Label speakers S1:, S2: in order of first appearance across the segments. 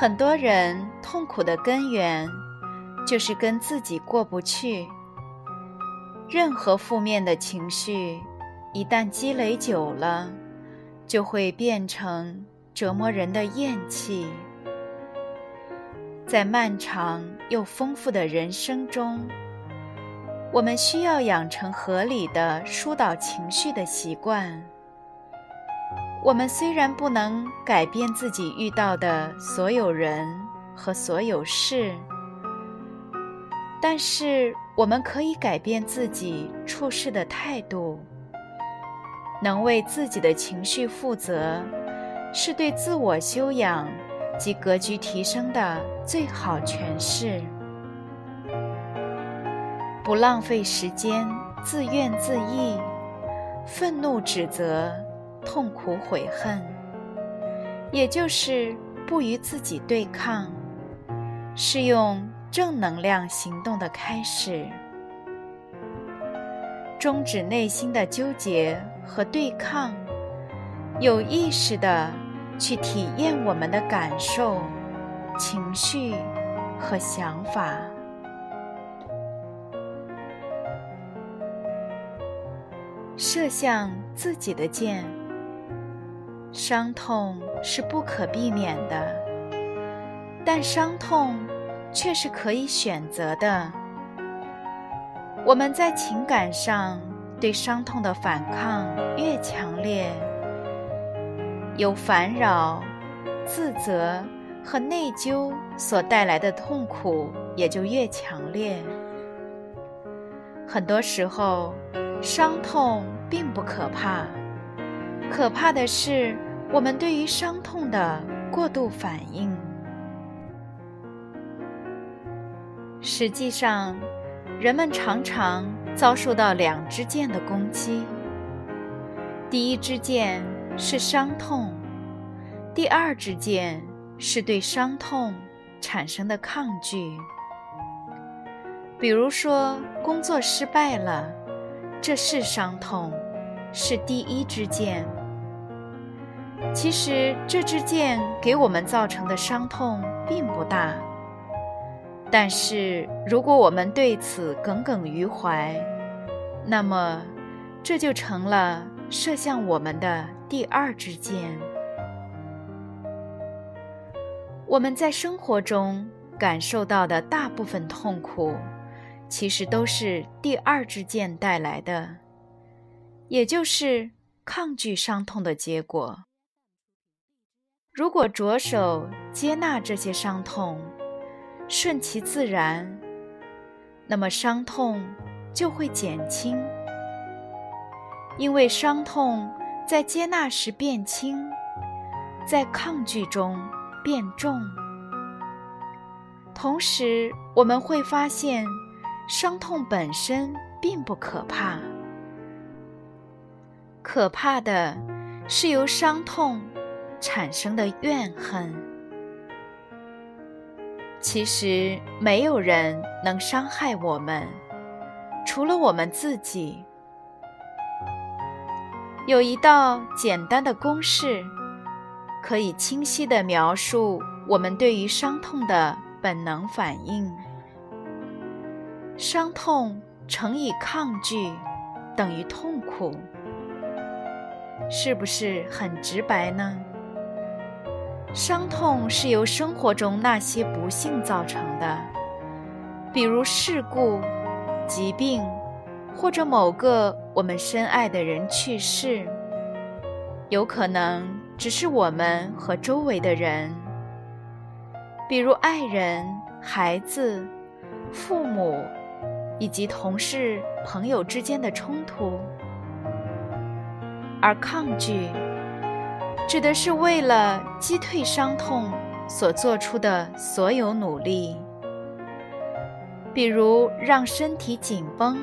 S1: 很多人痛苦的根源，就是跟自己过不去。任何负面的情绪，一旦积累久了，就会变成折磨人的厌气。在漫长又丰富的人生中，我们需要养成合理的疏导情绪的习惯。我们虽然不能改变自己遇到的所有人和所有事，但是我们可以改变自己处事的态度。能为自己的情绪负责，是对自我修养及格局提升的最好诠释。不浪费时间自怨自艾、愤怒指责。痛苦悔恨，也就是不与自己对抗，是用正能量行动的开始。终止内心的纠结和对抗，有意识的去体验我们的感受、情绪和想法。射向自己的箭。伤痛是不可避免的，但伤痛却是可以选择的。我们在情感上对伤痛的反抗越强烈，有烦扰、自责和内疚所带来的痛苦也就越强烈。很多时候，伤痛并不可怕。可怕的是，我们对于伤痛的过度反应。实际上，人们常常遭受到两支箭的攻击。第一支箭是伤痛，第二支箭是对伤痛产生的抗拒。比如说，工作失败了，这是伤痛，是第一支箭。其实这支箭给我们造成的伤痛并不大，但是如果我们对此耿耿于怀，那么这就成了射向我们的第二支箭。我们在生活中感受到的大部分痛苦，其实都是第二支箭带来的，也就是抗拒伤痛的结果。如果着手接纳这些伤痛，顺其自然，那么伤痛就会减轻。因为伤痛在接纳时变轻，在抗拒中变重。同时，我们会发现，伤痛本身并不可怕，可怕的是由伤痛。产生的怨恨，其实没有人能伤害我们，除了我们自己。有一道简单的公式，可以清晰的描述我们对于伤痛的本能反应：伤痛乘以抗拒等于痛苦，是不是很直白呢？伤痛是由生活中那些不幸造成的，比如事故、疾病，或者某个我们深爱的人去世。有可能只是我们和周围的人，比如爱人、孩子、父母，以及同事、朋友之间的冲突，而抗拒。指的是为了击退伤痛所做出的所有努力，比如让身体紧绷，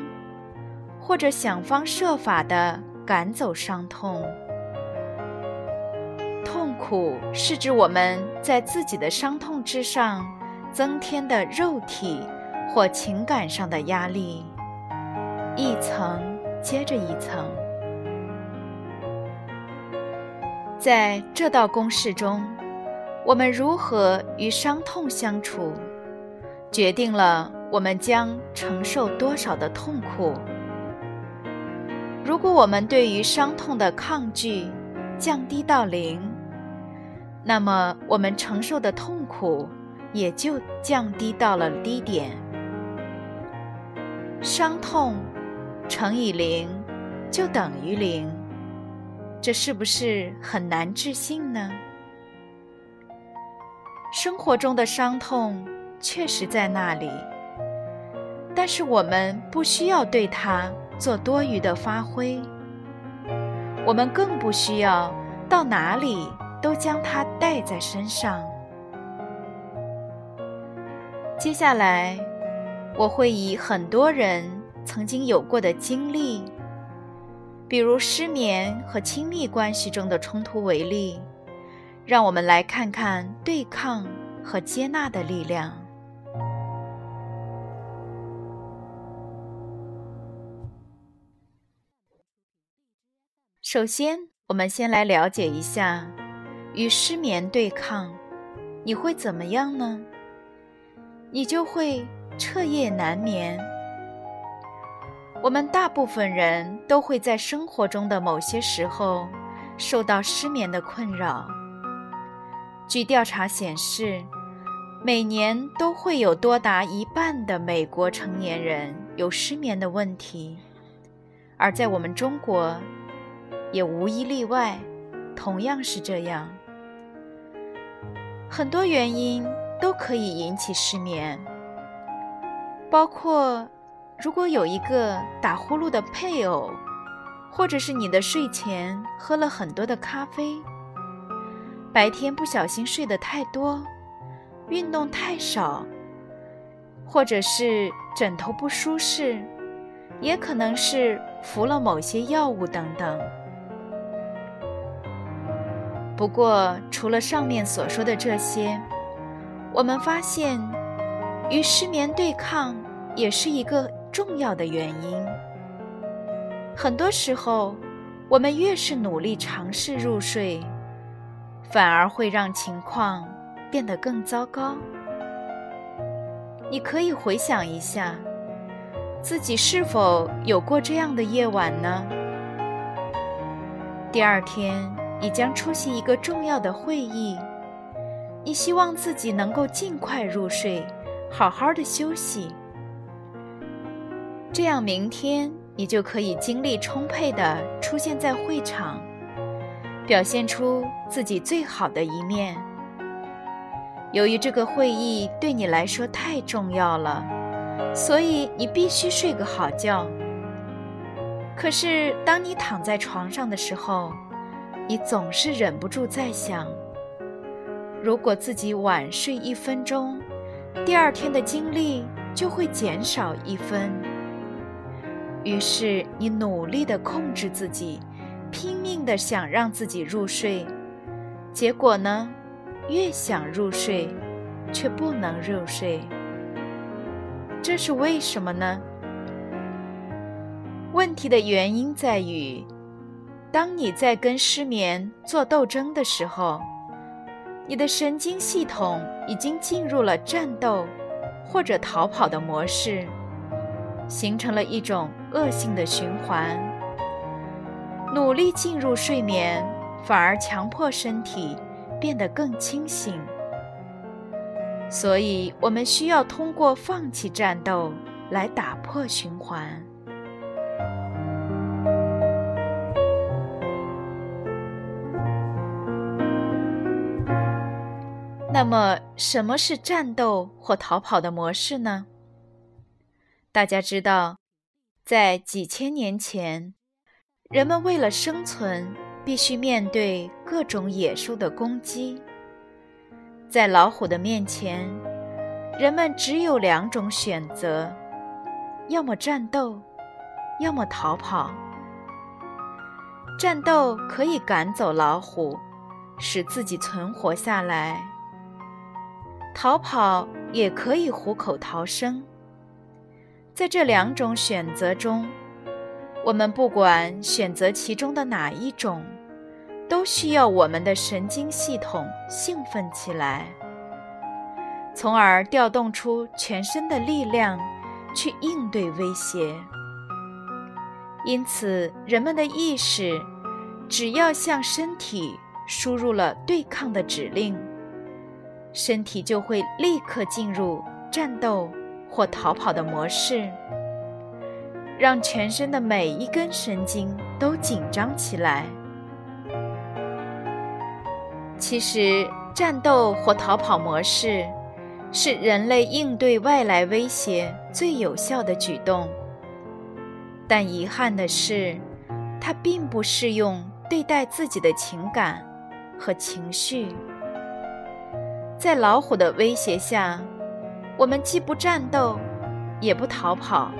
S1: 或者想方设法的赶走伤痛。痛苦是指我们在自己的伤痛之上增添的肉体或情感上的压力，一层接着一层。在这道公式中，我们如何与伤痛相处，决定了我们将承受多少的痛苦。如果我们对于伤痛的抗拒降低到零，那么我们承受的痛苦也就降低到了低点。伤痛乘以零就等于零。这是不是很难置信呢？生活中的伤痛确实在那里，但是我们不需要对它做多余的发挥，我们更不需要到哪里都将它带在身上。接下来，我会以很多人曾经有过的经历。比如失眠和亲密关系中的冲突为例，让我们来看看对抗和接纳的力量。首先，我们先来了解一下与失眠对抗，你会怎么样呢？你就会彻夜难眠。我们大部分人都会在生活中的某些时候受到失眠的困扰。据调查显示，每年都会有多达一半的美国成年人有失眠的问题，而在我们中国，也无一例外，同样是这样。很多原因都可以引起失眠，包括。如果有一个打呼噜的配偶，或者是你的睡前喝了很多的咖啡，白天不小心睡得太多，运动太少，或者是枕头不舒适，也可能是服了某些药物等等。不过，除了上面所说的这些，我们发现与失眠对抗也是一个。重要的原因，很多时候，我们越是努力尝试入睡，反而会让情况变得更糟糕。你可以回想一下，自己是否有过这样的夜晚呢？第二天，你将出席一个重要的会议，你希望自己能够尽快入睡，好好的休息。这样，明天你就可以精力充沛地出现在会场，表现出自己最好的一面。由于这个会议对你来说太重要了，所以你必须睡个好觉。可是，当你躺在床上的时候，你总是忍不住在想：如果自己晚睡一分钟，第二天的精力就会减少一分。于是你努力的控制自己，拼命的想让自己入睡，结果呢，越想入睡，却不能入睡。这是为什么呢？问题的原因在于，当你在跟失眠做斗争的时候，你的神经系统已经进入了战斗或者逃跑的模式。形成了一种恶性的循环。努力进入睡眠，反而强迫身体变得更清醒。所以，我们需要通过放弃战斗来打破循环。那么，什么是战斗或逃跑的模式呢？大家知道，在几千年前，人们为了生存，必须面对各种野兽的攻击。在老虎的面前，人们只有两种选择：要么战斗，要么逃跑。战斗可以赶走老虎，使自己存活下来；逃跑也可以虎口逃生。在这两种选择中，我们不管选择其中的哪一种，都需要我们的神经系统兴奋起来，从而调动出全身的力量去应对威胁。因此，人们的意识只要向身体输入了对抗的指令，身体就会立刻进入战斗或逃跑的模式。让全身的每一根神经都紧张起来。其实，战斗或逃跑模式是人类应对外来威胁最有效的举动。但遗憾的是，它并不适用对待自己的情感和情绪。在老虎的威胁下，我们既不战斗，也不逃跑。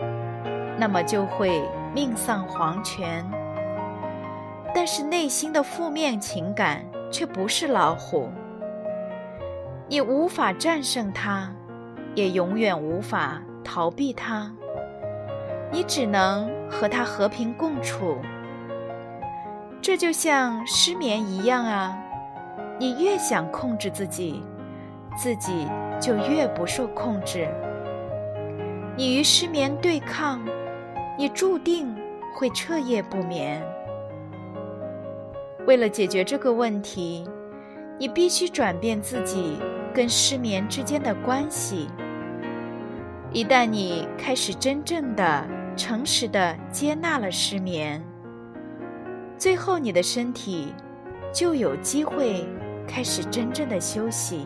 S1: 那么就会命丧黄泉。但是内心的负面情感却不是老虎，你无法战胜它，也永远无法逃避它。你只能和它和平共处。这就像失眠一样啊，你越想控制自己，自己就越不受控制。你与失眠对抗。你注定会彻夜不眠。为了解决这个问题，你必须转变自己跟失眠之间的关系。一旦你开始真正的、诚实的接纳了失眠，最后你的身体就有机会开始真正的休息。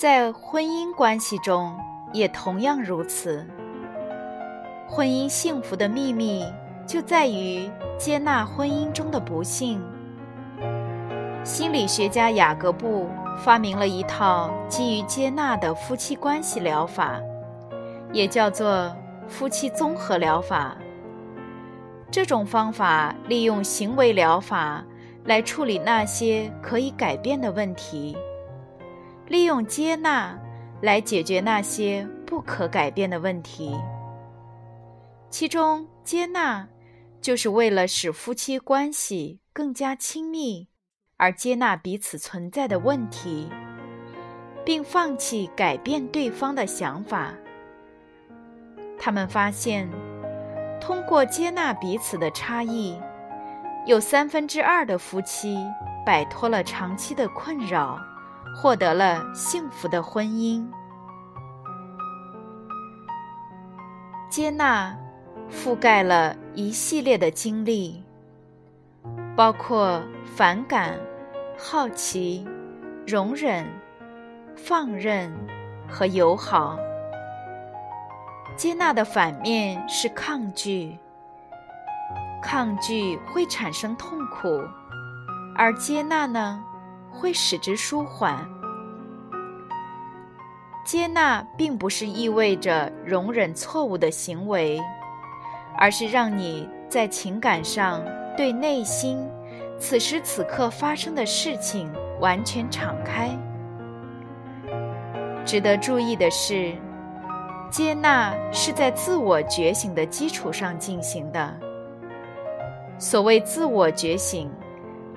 S1: 在婚姻关系中也同样如此。婚姻幸福的秘密就在于接纳婚姻中的不幸。心理学家雅各布发明了一套基于接纳的夫妻关系疗法，也叫做夫妻综合疗法。这种方法利用行为疗法来处理那些可以改变的问题。利用接纳来解决那些不可改变的问题，其中接纳就是为了使夫妻关系更加亲密，而接纳彼此存在的问题，并放弃改变对方的想法。他们发现，通过接纳彼此的差异，有三分之二的夫妻摆脱了长期的困扰。获得了幸福的婚姻。接纳覆盖了一系列的经历，包括反感、好奇、容忍、放任和友好。接纳的反面是抗拒，抗拒会产生痛苦，而接纳呢？会使之舒缓。接纳并不是意味着容忍错误的行为，而是让你在情感上对内心此时此刻发生的事情完全敞开。值得注意的是，接纳是在自我觉醒的基础上进行的。所谓自我觉醒，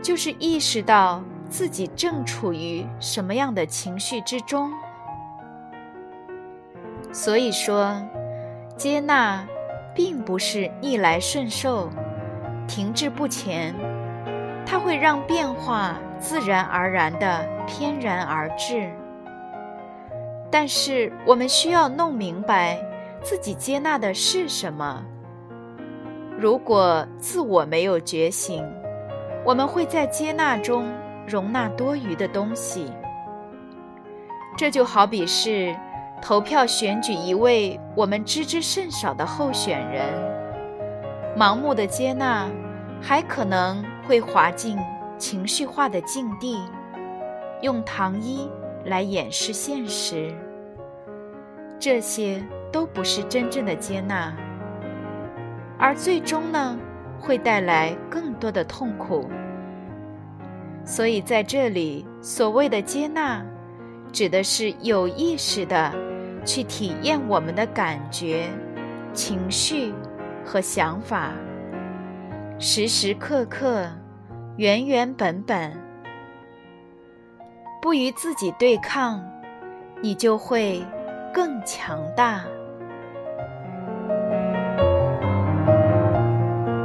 S1: 就是意识到。自己正处于什么样的情绪之中？所以说，接纳并不是逆来顺受、停滞不前，它会让变化自然而然的翩然而至。但是，我们需要弄明白自己接纳的是什么。如果自我没有觉醒，我们会在接纳中。容纳多余的东西，这就好比是投票选举一位我们知之甚少的候选人，盲目的接纳，还可能会滑进情绪化的境地，用糖衣来掩饰现实。这些都不是真正的接纳，而最终呢，会带来更多的痛苦。所以在这里，所谓的接纳，指的是有意识的。去体验我们的感觉、情绪和想法，时时刻刻、原原本本，不与自己对抗，你就会更强大。